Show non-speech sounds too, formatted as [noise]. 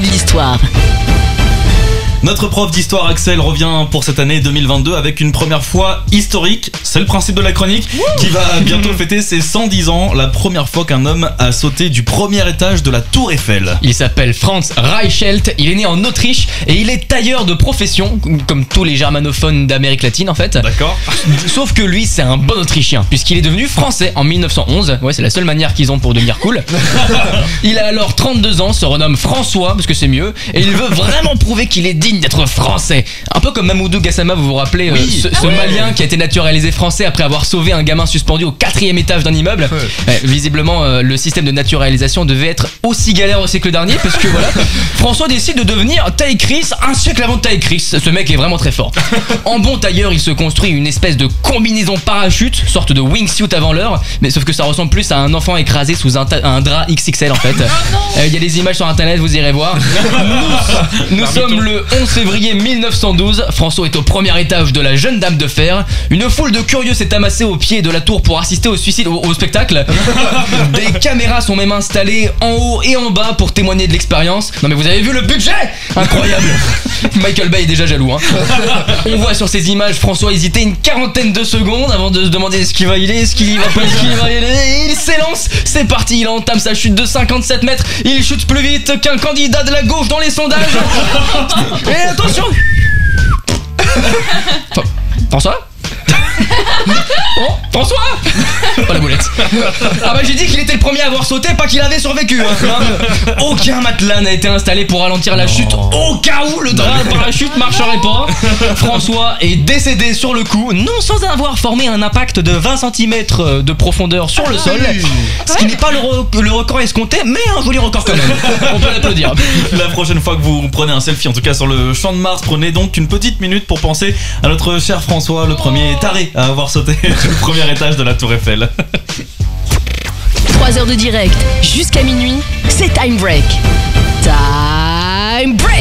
de l'histoire. Notre prof d'histoire Axel revient pour cette année 2022 avec une première fois historique. C'est le principe de la chronique qui va bientôt fêter ses 110 ans. La première fois qu'un homme a sauté du premier étage de la tour Eiffel. Il s'appelle Franz Reichelt, il est né en Autriche et il est tailleur de profession, comme tous les germanophones d'Amérique latine en fait. D'accord Sauf que lui, c'est un bon Autrichien, puisqu'il est devenu français en 1911. Ouais, c'est la seule manière qu'ils ont pour devenir cool. [laughs] il a alors 32 ans, se renomme François, parce que c'est mieux, et il veut vraiment prouver qu'il est digne d'être français. Un peu comme Mamoudou Gassama, vous vous rappelez, euh, ce, ce malien qui a été naturalisé français après avoir sauvé un gamin suspendu au quatrième étage d'un immeuble. Ouais, visiblement, euh, le système de naturalisation devait être aussi galère au siècle dernier, parce que voilà, [laughs] François décide de devenir taille Chris un siècle avant taille Chris. Ce mec est vraiment très fort. En bon tailleur, il se construit une espèce de combinaison parachute, sorte de wingsuit avant l'heure, mais sauf que ça ressemble plus à un enfant écrasé sous un, un drap XXL en fait. Euh, Il y a des images sur internet, vous irez voir. [laughs] Nous, nous sommes le 11 février 1912. François est au premier étage de la Jeune Dame de Fer. Une foule de curieux s'est amassée au pied de la tour pour assister au suicide au, au spectacle. [laughs] Des caméras sont même installées en haut et en bas pour témoigner de l'expérience. Non mais vous avez vu le budget? Incroyable [laughs] Michael Bay est déjà jaloux. hein. [laughs] On voit sur ces images François hésiter une quarantaine de secondes avant de se demander est-ce qu'il va y aller, est-ce qu'il va pas, est-ce qu'il va y aller. Il s'élance, c'est parti, il entame sa chute de 57 mètres. Il chute plus vite qu'un candidat de la gauche dans les sondages. [laughs] Et attention [laughs] Fr- François? [laughs] Oh, François? Oh la Ah bah j'ai dit qu'il était le premier à avoir sauté, pas qu'il avait survécu hein. Aucun matelas n'a été installé pour ralentir la chute. Au cas où le drap de parachute marcherait pas. François est décédé sur le coup Non sans avoir formé un impact de 20 cm de profondeur sur le sol. Ce qui n'est pas le, re- le record escompté Mais un joli record quand même. [laughs] On peut l'applaudir. La prochaine fois que vous prenez un selfie, en tout cas sur le champ de Mars, prenez donc une petite minute pour penser à notre cher François, le premier taré à avoir sauté [laughs] du premier étage de la tour Eiffel. 3 heures de direct jusqu'à minuit, c'est Time Break. Time Break